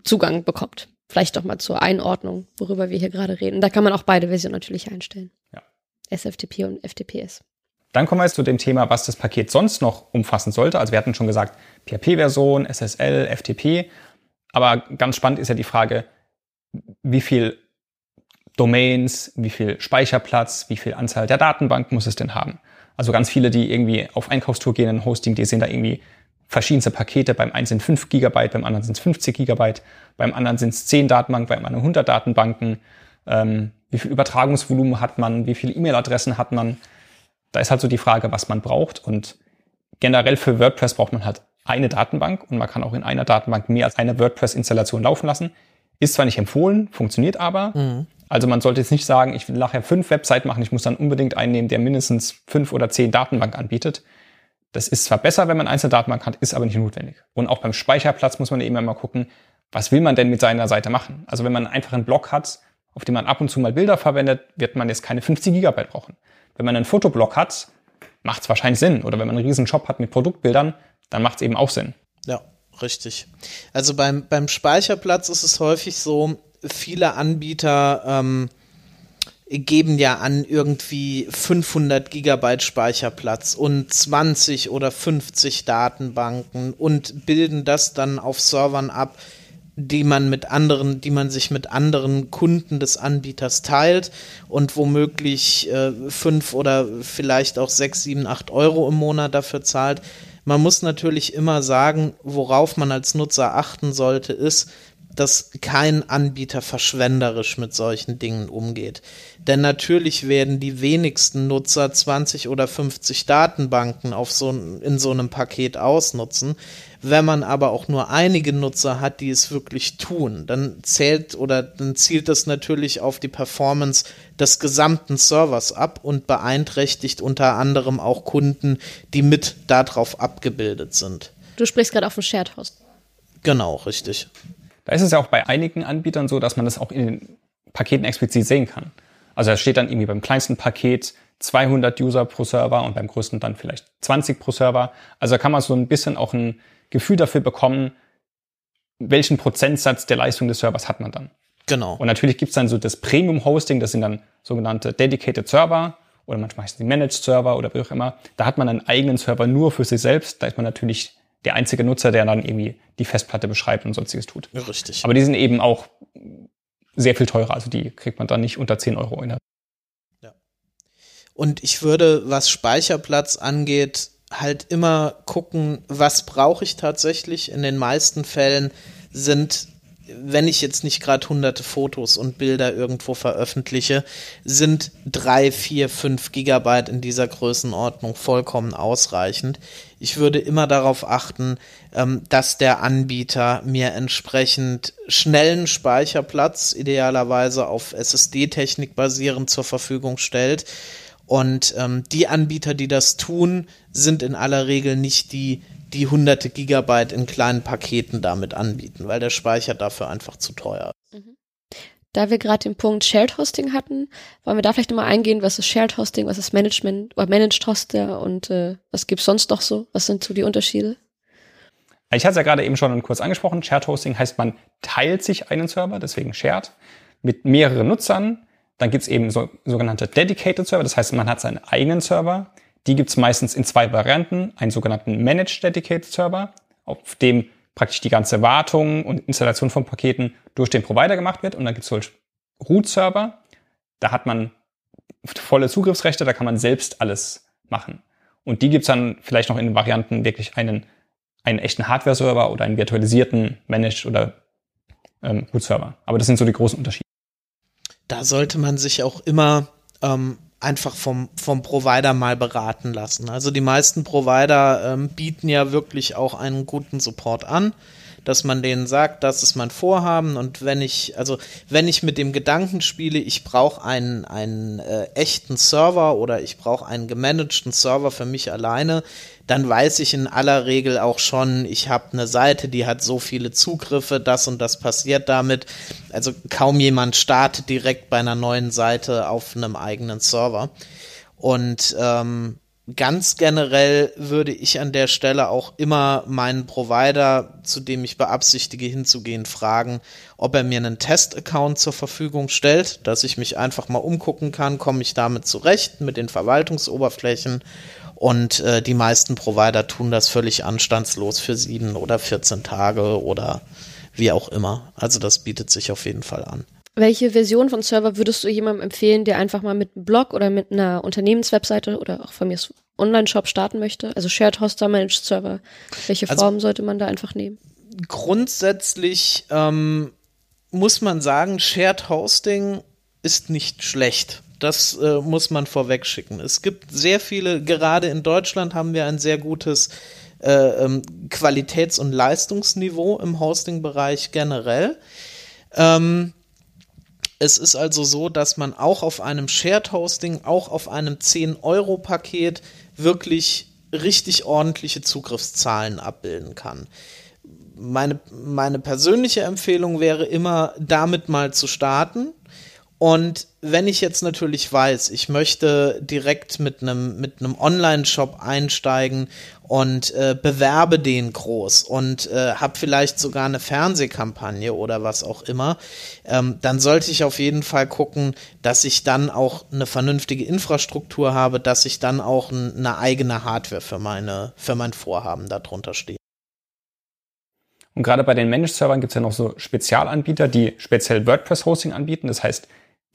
Zugang bekommt. Vielleicht doch mal zur Einordnung, worüber wir hier gerade reden. Da kann man auch beide Versionen natürlich einstellen. Ja. SFTP und FTPS. Dann kommen wir jetzt zu dem Thema, was das Paket sonst noch umfassen sollte. Also wir hatten schon gesagt, PHP-Version, SSL, FTP. Aber ganz spannend ist ja die Frage, wie viel Domains, wie viel Speicherplatz, wie viel Anzahl der Datenbank muss es denn haben? Also ganz viele, die irgendwie auf Einkaufstour gehen in Hosting, die sehen da irgendwie verschiedenste Pakete. Beim einen sind 5 Gigabyte, beim anderen sind es 50 Gigabyte, beim anderen sind es 10 Datenbanken, beim anderen 100 Datenbanken. Ähm, wie viel Übertragungsvolumen hat man? Wie viele E-Mail-Adressen hat man? Da ist halt so die Frage, was man braucht. Und generell für WordPress braucht man halt eine Datenbank und man kann auch in einer Datenbank mehr als eine WordPress-Installation laufen lassen. Ist zwar nicht empfohlen, funktioniert aber. Mhm. Also man sollte jetzt nicht sagen, ich will nachher fünf Webseiten machen, ich muss dann unbedingt einen nehmen, der mindestens fünf oder zehn Datenbanken anbietet. Das ist zwar besser, wenn man einzelne Datenbank hat, ist aber nicht notwendig. Und auch beim Speicherplatz muss man eben immer gucken, was will man denn mit seiner Seite machen? Also wenn man einfach einen Blog hat, auf dem man ab und zu mal Bilder verwendet, wird man jetzt keine 50 Gigabyte brauchen. Wenn man einen Fotoblock hat, macht es wahrscheinlich Sinn. Oder wenn man einen riesen Shop hat mit Produktbildern, dann macht es eben auch Sinn. Ja, richtig. Also beim, beim Speicherplatz ist es häufig so, viele Anbieter ähm, geben ja an irgendwie 500 Gigabyte Speicherplatz und 20 oder 50 Datenbanken und bilden das dann auf Servern ab, die man mit anderen, die man sich mit anderen Kunden des Anbieters teilt und womöglich äh, fünf oder vielleicht auch sechs, sieben, acht Euro im Monat dafür zahlt. Man muss natürlich immer sagen, worauf man als Nutzer achten sollte, ist, dass kein Anbieter verschwenderisch mit solchen Dingen umgeht. Denn natürlich werden die wenigsten Nutzer 20 oder 50 Datenbanken auf so, in so einem Paket ausnutzen. Wenn man aber auch nur einige Nutzer hat, die es wirklich tun, dann zählt oder dann zielt das natürlich auf die Performance des gesamten Servers ab und beeinträchtigt unter anderem auch Kunden, die mit darauf abgebildet sind. Du sprichst gerade auf dem Shared Host. Genau, richtig. Da ist es ja auch bei einigen Anbietern so, dass man das auch in den Paketen explizit sehen kann. Also da steht dann irgendwie beim kleinsten Paket 200 User pro Server und beim größten dann vielleicht 20 pro Server. Also da kann man so ein bisschen auch ein Gefühl dafür bekommen, welchen Prozentsatz der Leistung des Servers hat man dann. Genau. Und natürlich gibt's dann so das Premium-Hosting, das sind dann sogenannte Dedicated Server oder manchmal heißen die Managed Server oder wie auch immer. Da hat man einen eigenen Server nur für sich selbst. Da ist man natürlich der einzige Nutzer, der dann irgendwie die Festplatte beschreibt und sonstiges tut. Richtig. Aber die sind eben auch sehr viel teurer. Also die kriegt man dann nicht unter 10 Euro in der. Ja. Und ich würde, was Speicherplatz angeht, halt immer gucken, was brauche ich tatsächlich. In den meisten Fällen sind, wenn ich jetzt nicht gerade hunderte Fotos und Bilder irgendwo veröffentliche, sind drei, vier, fünf Gigabyte in dieser Größenordnung vollkommen ausreichend. Ich würde immer darauf achten, ähm, dass der Anbieter mir entsprechend schnellen Speicherplatz, idealerweise auf SSD-Technik basierend, zur Verfügung stellt und ähm, die Anbieter, die das tun, sind in aller Regel nicht die, die hunderte Gigabyte in kleinen Paketen damit anbieten, weil der Speicher dafür einfach zu teuer. Da wir gerade den Punkt Shared Hosting hatten, wollen wir da vielleicht nochmal eingehen, was ist Shared Hosting, was ist Management oder Managed Hoster und äh, was gibt's sonst noch so? Was sind so die Unterschiede? Ich hatte es ja gerade eben schon kurz angesprochen. Shared Hosting heißt, man teilt sich einen Server, deswegen Shared, mit mehreren Nutzern dann gibt's eben so, sogenannte Dedicated Server, das heißt, man hat seinen eigenen Server. Die gibt's meistens in zwei Varianten. Einen sogenannten Managed Dedicated Server, auf dem praktisch die ganze Wartung und Installation von Paketen durch den Provider gemacht wird. Und dann gibt's solch Root-Server. Da hat man volle Zugriffsrechte, da kann man selbst alles machen. Und die gibt's dann vielleicht noch in Varianten wirklich einen, einen echten Hardware-Server oder einen virtualisierten Managed oder ähm, Root-Server. Aber das sind so die großen Unterschiede. Da sollte man sich auch immer ähm, einfach vom, vom Provider mal beraten lassen. Also die meisten Provider ähm, bieten ja wirklich auch einen guten Support an dass man denen sagt, das ist mein Vorhaben und wenn ich, also wenn ich mit dem Gedanken spiele, ich brauche einen, einen äh, echten Server oder ich brauche einen gemanagten Server für mich alleine, dann weiß ich in aller Regel auch schon, ich habe eine Seite, die hat so viele Zugriffe, das und das passiert damit. Also kaum jemand startet direkt bei einer neuen Seite auf einem eigenen Server. Und ähm, ganz generell würde ich an der Stelle auch immer meinen Provider, zu dem ich beabsichtige hinzugehen, fragen, ob er mir einen Test-Account zur Verfügung stellt, dass ich mich einfach mal umgucken kann, komme ich damit zurecht mit den Verwaltungsoberflächen und äh, die meisten Provider tun das völlig anstandslos für sieben oder 14 Tage oder wie auch immer. Also das bietet sich auf jeden Fall an. Welche Version von Server würdest du jemandem empfehlen, der einfach mal mit einem Blog oder mit einer Unternehmenswebseite oder auch von mir Online-Shop starten möchte? Also Shared Hoster, Managed Server. Welche also, Form sollte man da einfach nehmen? Grundsätzlich ähm, muss man sagen, Shared Hosting ist nicht schlecht. Das äh, muss man vorweg schicken. Es gibt sehr viele, gerade in Deutschland haben wir ein sehr gutes äh, ähm, Qualitäts- und Leistungsniveau im Hosting-Bereich generell. Ähm, es ist also so, dass man auch auf einem Shared Hosting, auch auf einem 10-Euro-Paket wirklich richtig ordentliche Zugriffszahlen abbilden kann. Meine, meine persönliche Empfehlung wäre immer, damit mal zu starten und wenn ich jetzt natürlich weiß, ich möchte direkt mit einem mit einem Online-Shop einsteigen und äh, bewerbe den groß und äh, habe vielleicht sogar eine Fernsehkampagne oder was auch immer, ähm, dann sollte ich auf jeden Fall gucken, dass ich dann auch eine vernünftige Infrastruktur habe, dass ich dann auch eine eigene Hardware für meine für mein Vorhaben darunter stehe. Und gerade bei den Managed-Servern gibt es ja noch so Spezialanbieter, die speziell WordPress-Hosting anbieten. Das heißt,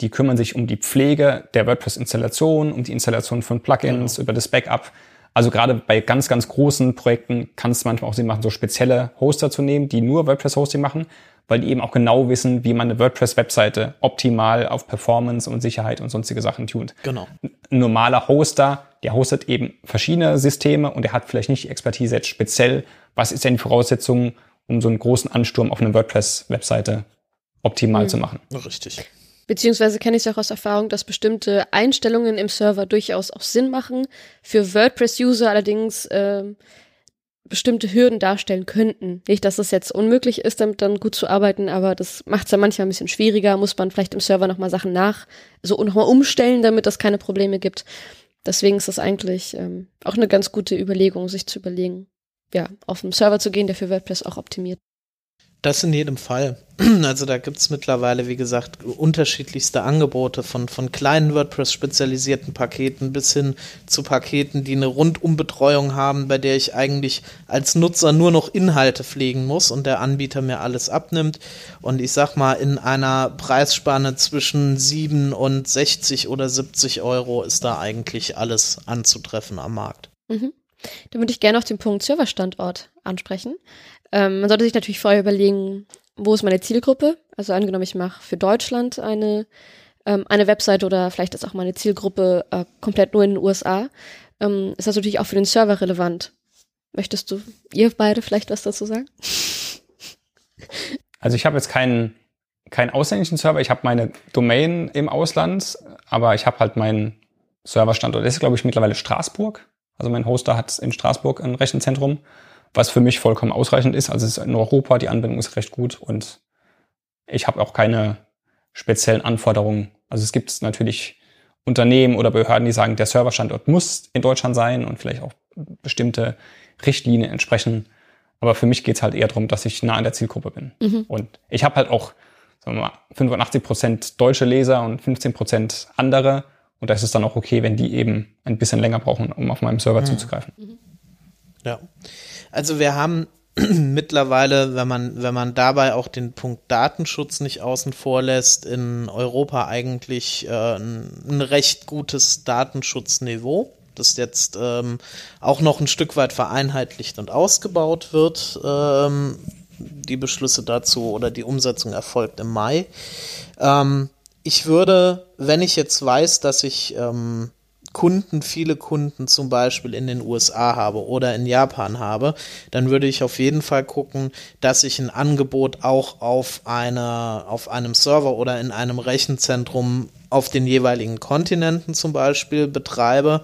die kümmern sich um die Pflege der WordPress-Installation, um die Installation von Plugins, genau. über das Backup. Also gerade bei ganz, ganz großen Projekten kann es manchmal auch Sinn machen, so spezielle Hoster zu nehmen, die nur WordPress-Hosting machen, weil die eben auch genau wissen, wie man eine WordPress-Webseite optimal auf Performance und Sicherheit und sonstige Sachen tut. Genau. Ein normaler Hoster, der hostet eben verschiedene Systeme und der hat vielleicht nicht die Expertise jetzt speziell, was ist denn die Voraussetzung, um so einen großen Ansturm auf eine WordPress-Webseite optimal mhm. zu machen. Richtig. Beziehungsweise kenne ich es auch aus Erfahrung, dass bestimmte Einstellungen im Server durchaus auch Sinn machen, für WordPress-User allerdings äh, bestimmte Hürden darstellen könnten. Nicht, dass es jetzt unmöglich ist, damit dann gut zu arbeiten, aber das macht es ja manchmal ein bisschen schwieriger, muss man vielleicht im Server nochmal Sachen nach, so nochmal umstellen, damit das keine Probleme gibt. Deswegen ist das eigentlich ähm, auch eine ganz gute Überlegung, sich zu überlegen, ja, auf einen Server zu gehen, der für WordPress auch optimiert. Das in jedem Fall. Also da gibt es mittlerweile, wie gesagt, unterschiedlichste Angebote von, von kleinen WordPress-spezialisierten Paketen bis hin zu Paketen, die eine Rundumbetreuung haben, bei der ich eigentlich als Nutzer nur noch Inhalte pflegen muss und der Anbieter mir alles abnimmt. Und ich sag mal, in einer Preisspanne zwischen 7 und 60 oder 70 Euro ist da eigentlich alles anzutreffen am Markt. Mhm. Dann würde ich gerne noch den Punkt Serverstandort ansprechen. Ähm, man sollte sich natürlich vorher überlegen, wo ist meine Zielgruppe? Also angenommen, ich mache für Deutschland eine, ähm, eine Webseite oder vielleicht ist auch meine Zielgruppe äh, komplett nur in den USA. Ähm, ist das natürlich auch für den Server relevant. Möchtest du, ihr beide vielleicht was dazu sagen? Also ich habe jetzt keinen keinen ausländischen Server, ich habe meine Domain im Ausland, aber ich habe halt meinen Serverstandort. Das ist, glaube ich, mittlerweile Straßburg. Also mein Hoster hat in Straßburg ein Rechenzentrum was für mich vollkommen ausreichend ist. Also es ist in Europa, die Anbindung ist recht gut und ich habe auch keine speziellen Anforderungen. Also es gibt natürlich Unternehmen oder Behörden, die sagen, der Serverstandort muss in Deutschland sein und vielleicht auch bestimmte Richtlinien entsprechen. Aber für mich geht's halt eher darum, dass ich nah an der Zielgruppe bin. Mhm. Und ich habe halt auch sagen wir mal, 85 Prozent deutsche Leser und 15 Prozent andere. Und da ist es dann auch okay, wenn die eben ein bisschen länger brauchen, um auf meinem Server mhm. zuzugreifen. Ja. Also wir haben mittlerweile, wenn man, wenn man dabei auch den Punkt Datenschutz nicht außen vor lässt, in Europa eigentlich äh, ein, recht gutes Datenschutzniveau, das jetzt ähm, auch noch ein Stück weit vereinheitlicht und ausgebaut wird. Ähm, die Beschlüsse dazu oder die Umsetzung erfolgt im Mai. Ähm, ich würde, wenn ich jetzt weiß, dass ich ähm, Kunden, viele Kunden zum Beispiel in den USA habe oder in Japan habe, dann würde ich auf jeden Fall gucken, dass ich ein Angebot auch auf einer, auf einem Server oder in einem Rechenzentrum auf den jeweiligen Kontinenten zum Beispiel betreibe.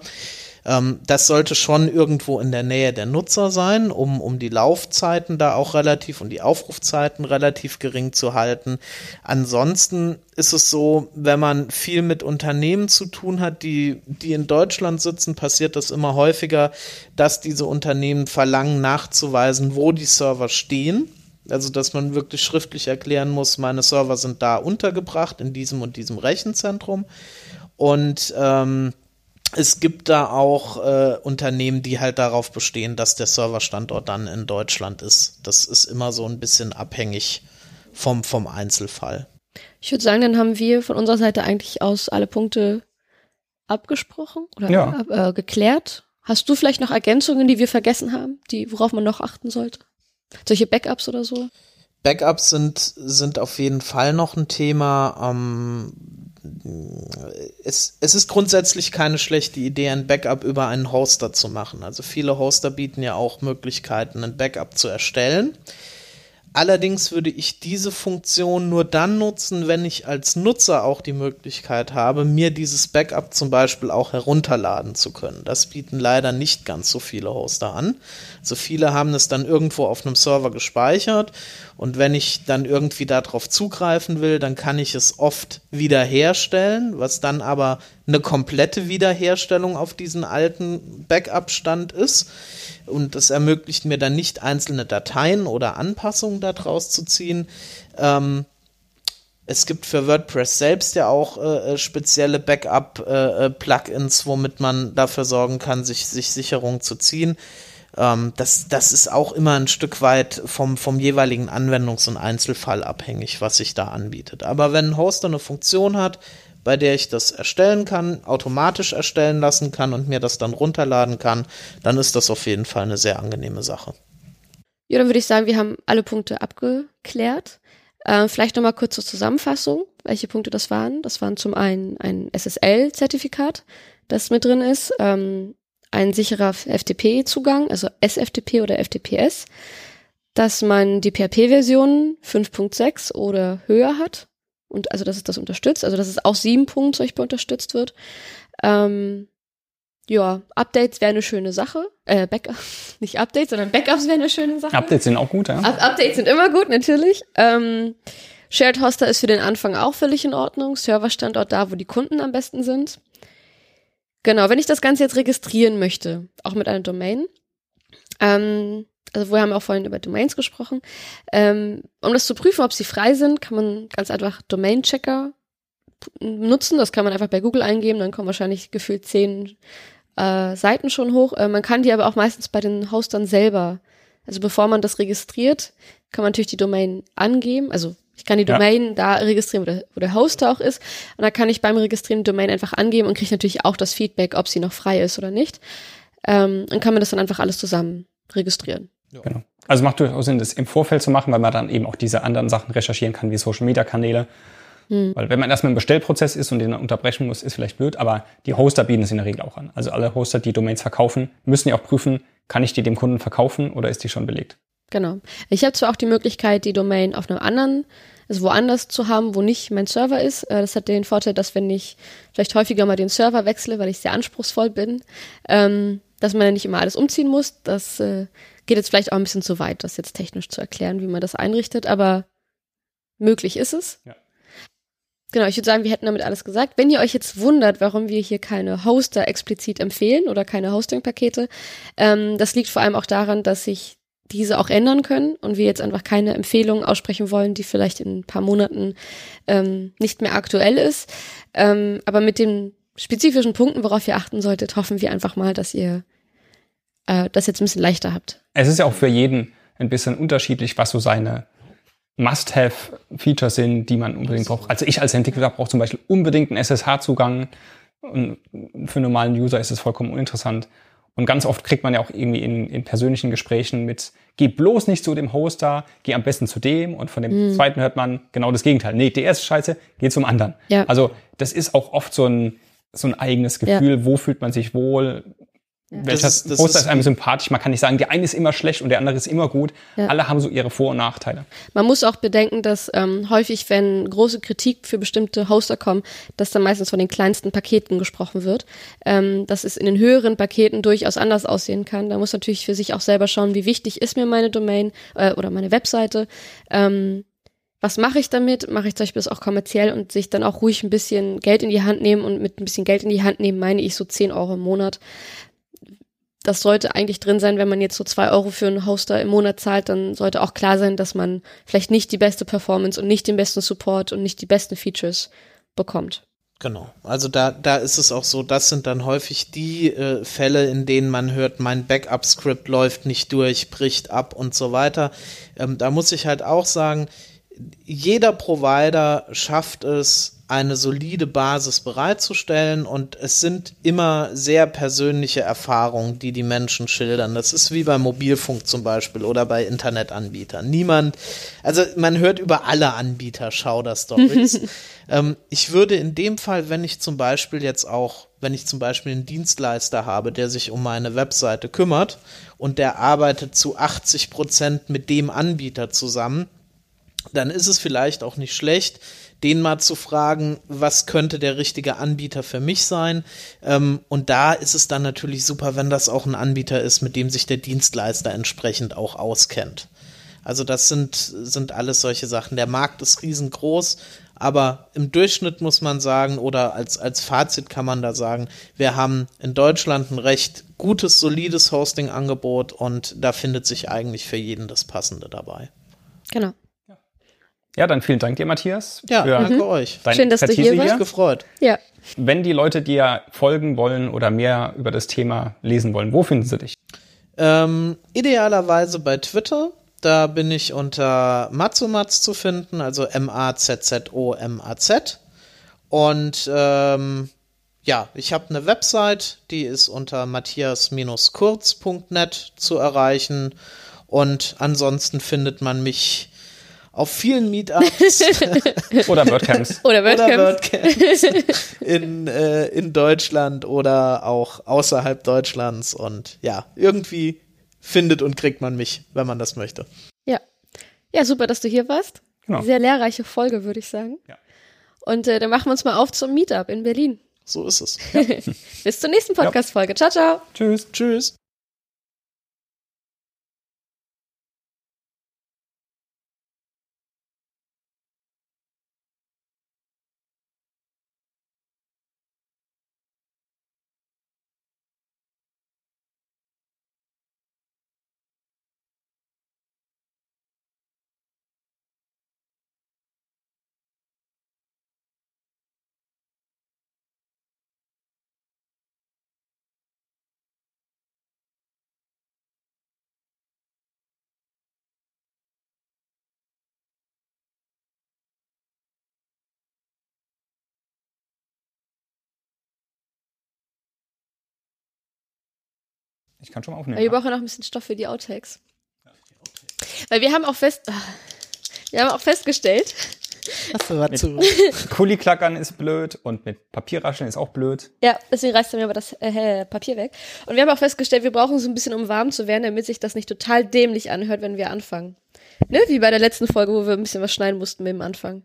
Ähm, das sollte schon irgendwo in der Nähe der Nutzer sein, um, um die Laufzeiten da auch relativ und die Aufrufzeiten relativ gering zu halten. Ansonsten ist es so, wenn man viel mit Unternehmen zu tun hat, die, die in Deutschland sitzen, passiert das immer häufiger, dass diese Unternehmen verlangen nachzuweisen, wo die Server stehen. Also, dass man wirklich schriftlich erklären muss, meine Server sind da untergebracht, in diesem und diesem Rechenzentrum. Und ähm, es gibt da auch äh, Unternehmen, die halt darauf bestehen, dass der Serverstandort dann in Deutschland ist. Das ist immer so ein bisschen abhängig vom, vom Einzelfall. Ich würde sagen, dann haben wir von unserer Seite eigentlich aus alle Punkte abgesprochen oder ja. äh, geklärt. Hast du vielleicht noch Ergänzungen, die wir vergessen haben, die, worauf man noch achten sollte? Solche Backups oder so? Backups sind, sind auf jeden Fall noch ein Thema. Ähm, es, es ist grundsätzlich keine schlechte Idee, ein Backup über einen Hoster zu machen. Also viele Hoster bieten ja auch Möglichkeiten, ein Backup zu erstellen. Allerdings würde ich diese Funktion nur dann nutzen, wenn ich als Nutzer auch die Möglichkeit habe, mir dieses Backup zum Beispiel auch herunterladen zu können. Das bieten leider nicht ganz so viele Hoster an. So also viele haben es dann irgendwo auf einem Server gespeichert und wenn ich dann irgendwie darauf zugreifen will, dann kann ich es oft wiederherstellen, was dann aber eine komplette Wiederherstellung auf diesen alten Backup-Stand ist und das ermöglicht mir dann nicht einzelne Dateien oder Anpassungen daraus zu ziehen. Ähm, es gibt für WordPress selbst ja auch äh, äh spezielle Backup-Plugins, äh, äh womit man dafür sorgen kann, sich, sich Sicherung zu ziehen. Ähm, das, das ist auch immer ein Stück weit vom, vom jeweiligen Anwendungs- und Einzelfall abhängig, was sich da anbietet. Aber wenn ein Hoster eine Funktion hat, bei der ich das erstellen kann, automatisch erstellen lassen kann und mir das dann runterladen kann, dann ist das auf jeden Fall eine sehr angenehme Sache. Ja, dann würde ich sagen, wir haben alle Punkte abgeklärt. Äh, vielleicht nochmal kurz zur Zusammenfassung, welche Punkte das waren. Das waren zum einen ein SSL-Zertifikat, das mit drin ist, ähm, ein sicherer FTP-Zugang, also SFTP oder FTPS, dass man die PHP-Version 5.6 oder höher hat und also dass es das unterstützt, also dass es auch sieben Punkt zum Beispiel unterstützt wird. Ähm, ja, Updates wäre eine schöne Sache. Äh, Backup, nicht Updates, sondern Backups wäre eine schöne Sache. Updates sind auch gut, ja. Up Updates sind immer gut, natürlich. Ähm, Shared Hoster ist für den Anfang auch völlig in Ordnung. Serverstandort da, wo die Kunden am besten sind. Genau, wenn ich das Ganze jetzt registrieren möchte, auch mit einer Domain, ähm, also wir haben auch vorhin über Domains gesprochen. Ähm, um das zu prüfen, ob sie frei sind, kann man ganz einfach Domain-Checker nutzen. Das kann man einfach bei Google eingeben, dann kommen wahrscheinlich gefühlt zehn äh, Seiten schon hoch. Äh, man kann die aber auch meistens bei den Hostern selber, also bevor man das registriert, kann man natürlich die Domain angeben. Also ich kann die Domain ja. da registrieren, wo der, wo der Hoster auch ist. Und da kann ich beim Registrieren die Domain einfach angeben und kriege natürlich auch das Feedback, ob sie noch frei ist oder nicht. Ähm, und kann man das dann einfach alles zusammen registrieren. Ja. Genau. Also macht durchaus Sinn, das im Vorfeld zu machen, weil man dann eben auch diese anderen Sachen recherchieren kann, wie Social Media Kanäle. Hm. Weil wenn man erstmal im Bestellprozess ist und den unterbrechen muss, ist vielleicht blöd, aber die Hoster bieten es in der Regel auch an. Also alle Hoster, die Domains verkaufen, müssen ja auch prüfen, kann ich die dem Kunden verkaufen oder ist die schon belegt? Genau. Ich habe zwar auch die Möglichkeit, die Domain auf einem anderen, also woanders zu haben, wo nicht mein Server ist. Äh, das hat den Vorteil, dass wenn ich vielleicht häufiger mal den Server wechsle, weil ich sehr anspruchsvoll bin, ähm, dass man ja nicht immer alles umziehen muss. Das äh, Geht jetzt vielleicht auch ein bisschen zu weit, das jetzt technisch zu erklären, wie man das einrichtet, aber möglich ist es. Ja. Genau, ich würde sagen, wir hätten damit alles gesagt. Wenn ihr euch jetzt wundert, warum wir hier keine Hoster explizit empfehlen oder keine Hosting-Pakete, ähm, das liegt vor allem auch daran, dass sich diese auch ändern können und wir jetzt einfach keine Empfehlung aussprechen wollen, die vielleicht in ein paar Monaten ähm, nicht mehr aktuell ist. Ähm, aber mit dem spezifischen Punkten, worauf ihr achten solltet, hoffen wir einfach mal, dass ihr äh, das jetzt ein bisschen leichter habt. Es ist ja auch für jeden ein bisschen unterschiedlich, was so seine Must-Have-Features sind, die man unbedingt braucht. Also ich als Entwickler brauche zum Beispiel unbedingt einen SSH-Zugang. Und für normalen User ist es vollkommen uninteressant. Und ganz oft kriegt man ja auch irgendwie in, in persönlichen Gesprächen mit, geh bloß nicht zu dem Hoster, geh am besten zu dem. Und von dem mhm. zweiten hört man genau das Gegenteil. Nee, der ist scheiße, geh zum anderen. Ja. Also das ist auch oft so ein, so ein eigenes Gefühl, ja. wo fühlt man sich wohl, ja. Welcher das ist, das Poster ist, ist einem sympathisch? Man kann nicht sagen, der eine ist immer schlecht und der andere ist immer gut. Ja. Alle haben so ihre Vor- und Nachteile. Man muss auch bedenken, dass ähm, häufig, wenn große Kritik für bestimmte Hoster kommen, dass dann meistens von den kleinsten Paketen gesprochen wird. Ähm, dass es in den höheren Paketen durchaus anders aussehen kann. Da muss natürlich für sich auch selber schauen, wie wichtig ist mir meine Domain äh, oder meine Webseite. Ähm, was mache ich damit? Mache ich zum Beispiel das auch kommerziell und sich dann auch ruhig ein bisschen Geld in die Hand nehmen und mit ein bisschen Geld in die Hand nehmen meine ich so 10 Euro im Monat das sollte eigentlich drin sein, wenn man jetzt so zwei Euro für einen Hoster im Monat zahlt, dann sollte auch klar sein, dass man vielleicht nicht die beste Performance und nicht den besten Support und nicht die besten Features bekommt. Genau. Also da, da ist es auch so, das sind dann häufig die äh, Fälle, in denen man hört, mein Backup-Script läuft nicht durch, bricht ab und so weiter. Ähm, da muss ich halt auch sagen, jeder Provider schafft es, eine solide Basis bereitzustellen und es sind immer sehr persönliche Erfahrungen, die die Menschen schildern. Das ist wie beim Mobilfunk zum Beispiel oder bei Internetanbietern. Niemand, also man hört über alle Anbieter Schauder-Stories. ähm, ich würde in dem Fall, wenn ich zum Beispiel jetzt auch, wenn ich zum Beispiel einen Dienstleister habe, der sich um meine Webseite kümmert und der arbeitet zu 80 Prozent mit dem Anbieter zusammen, dann ist es vielleicht auch nicht schlecht, den mal zu fragen, was könnte der richtige Anbieter für mich sein. Ähm, und da ist es dann natürlich super, wenn das auch ein Anbieter ist, mit dem sich der Dienstleister entsprechend auch auskennt. Also das sind, sind alles solche Sachen. Der Markt ist riesengroß, aber im Durchschnitt muss man sagen, oder als, als Fazit kann man da sagen, wir haben in Deutschland ein recht gutes, solides Hosting-Angebot und da findet sich eigentlich für jeden das Passende dabei. Genau. Ja, dann vielen Dank dir, Matthias. Ja, danke mhm. euch. Schön, dass du hier warst. gefreut. Ja. Wenn die Leute dir folgen wollen oder mehr über das Thema lesen wollen, wo finden sie dich? Ähm, idealerweise bei Twitter. Da bin ich unter Matzomatz zu finden, also M-A-Z-Z-O-M-A-Z. Und ähm, ja, ich habe eine Website, die ist unter matthias-kurz.net zu erreichen. Und ansonsten findet man mich auf vielen Meetups oder WordCamps oder WordCamps, oder WordCamps in, äh, in Deutschland oder auch außerhalb Deutschlands und ja, irgendwie findet und kriegt man mich, wenn man das möchte. Ja, ja, super, dass du hier warst. Genau. Sehr lehrreiche Folge, würde ich sagen. Ja. Und äh, dann machen wir uns mal auf zum Meetup in Berlin. So ist es. Ja. Bis zur nächsten Podcast-Folge. Ciao, ciao. Tschüss. Tschüss. Ich kann schon mal aufnehmen. Aber wir brauchen noch ein bisschen Stoff für die Outtakes. Weil wir haben auch fest, wir haben auch festgestellt. Hast du was zu? Kuli-Klackern ist blöd und mit Papierrascheln ist auch blöd. Ja, deswegen reißt er mir aber das äh, Papier weg. Und wir haben auch festgestellt, wir brauchen so ein bisschen, um warm zu werden, damit sich das nicht total dämlich anhört, wenn wir anfangen. Ne? Wie bei der letzten Folge, wo wir ein bisschen was schneiden mussten mit dem Anfang.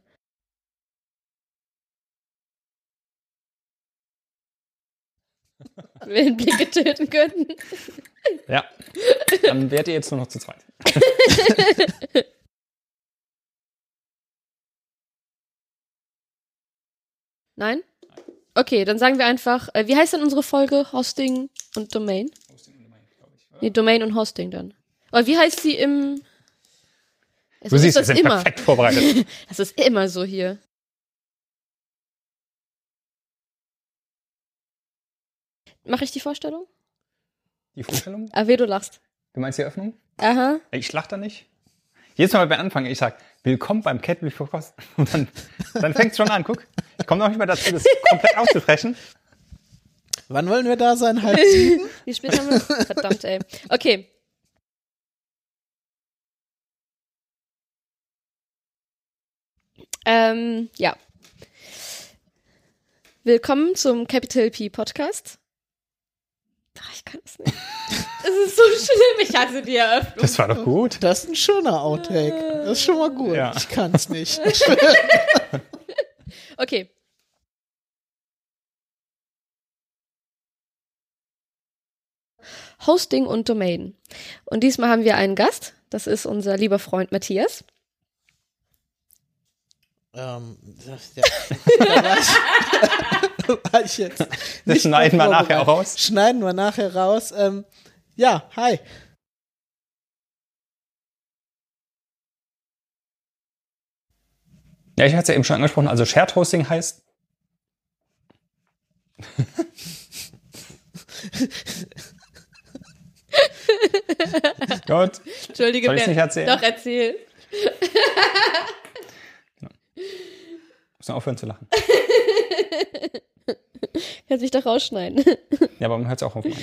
Wenn Blicke töten könnten. Ja. Dann wärt ihr jetzt nur noch zu zweit. Nein? Okay, dann sagen wir einfach, äh, wie heißt denn unsere Folge? Hosting und Domain? Hosting und Domain, glaube ich. Oder? Nee, Domain und Hosting dann. Aber wie heißt sie im. Also du siehst, wir sind immer. perfekt vorbereitet. das ist immer so hier. Mache ich die Vorstellung? Die Vorstellung? Ah, weh, du lachst. Du meinst die Eröffnung? Aha. Ich lach da nicht. Jedes Mal beim Anfang, ich sag, willkommen beim Cat Before Cost. Und dann, dann fängt's schon an, guck. Ich komme noch nicht mehr dazu, das komplett auszusprechen. Wann wollen wir da sein? Halb sieben? Wie spät haben wir? Verdammt, ey. Okay. Ähm, ja. Willkommen zum Capital P Podcast. Ach, ich kann es nicht. Es ist so schlimm. Ich hasse die Eröffnung. Das war doch gut. Das ist ein schöner Outtake. Das ist schon mal gut. Ja. Ich kann's nicht. Okay. Hosting und Domain. Und diesmal haben wir einen Gast. Das ist unser lieber Freund Matthias. ähm, ja. War ich, ich jetzt Das nicht schneiden wir nachher raus. Schneiden wir nachher raus. Ähm, ja, hi. Ja, ich hatte es ja eben schon angesprochen. Also Shared Hosting heißt. Gut. Entschuldige, Soll wer- nicht erzählen? Doch, erzähl. Muss man aufhören zu lachen. Kannst mich doch rausschneiden. Ja, aber man hört es auch auf. Mal.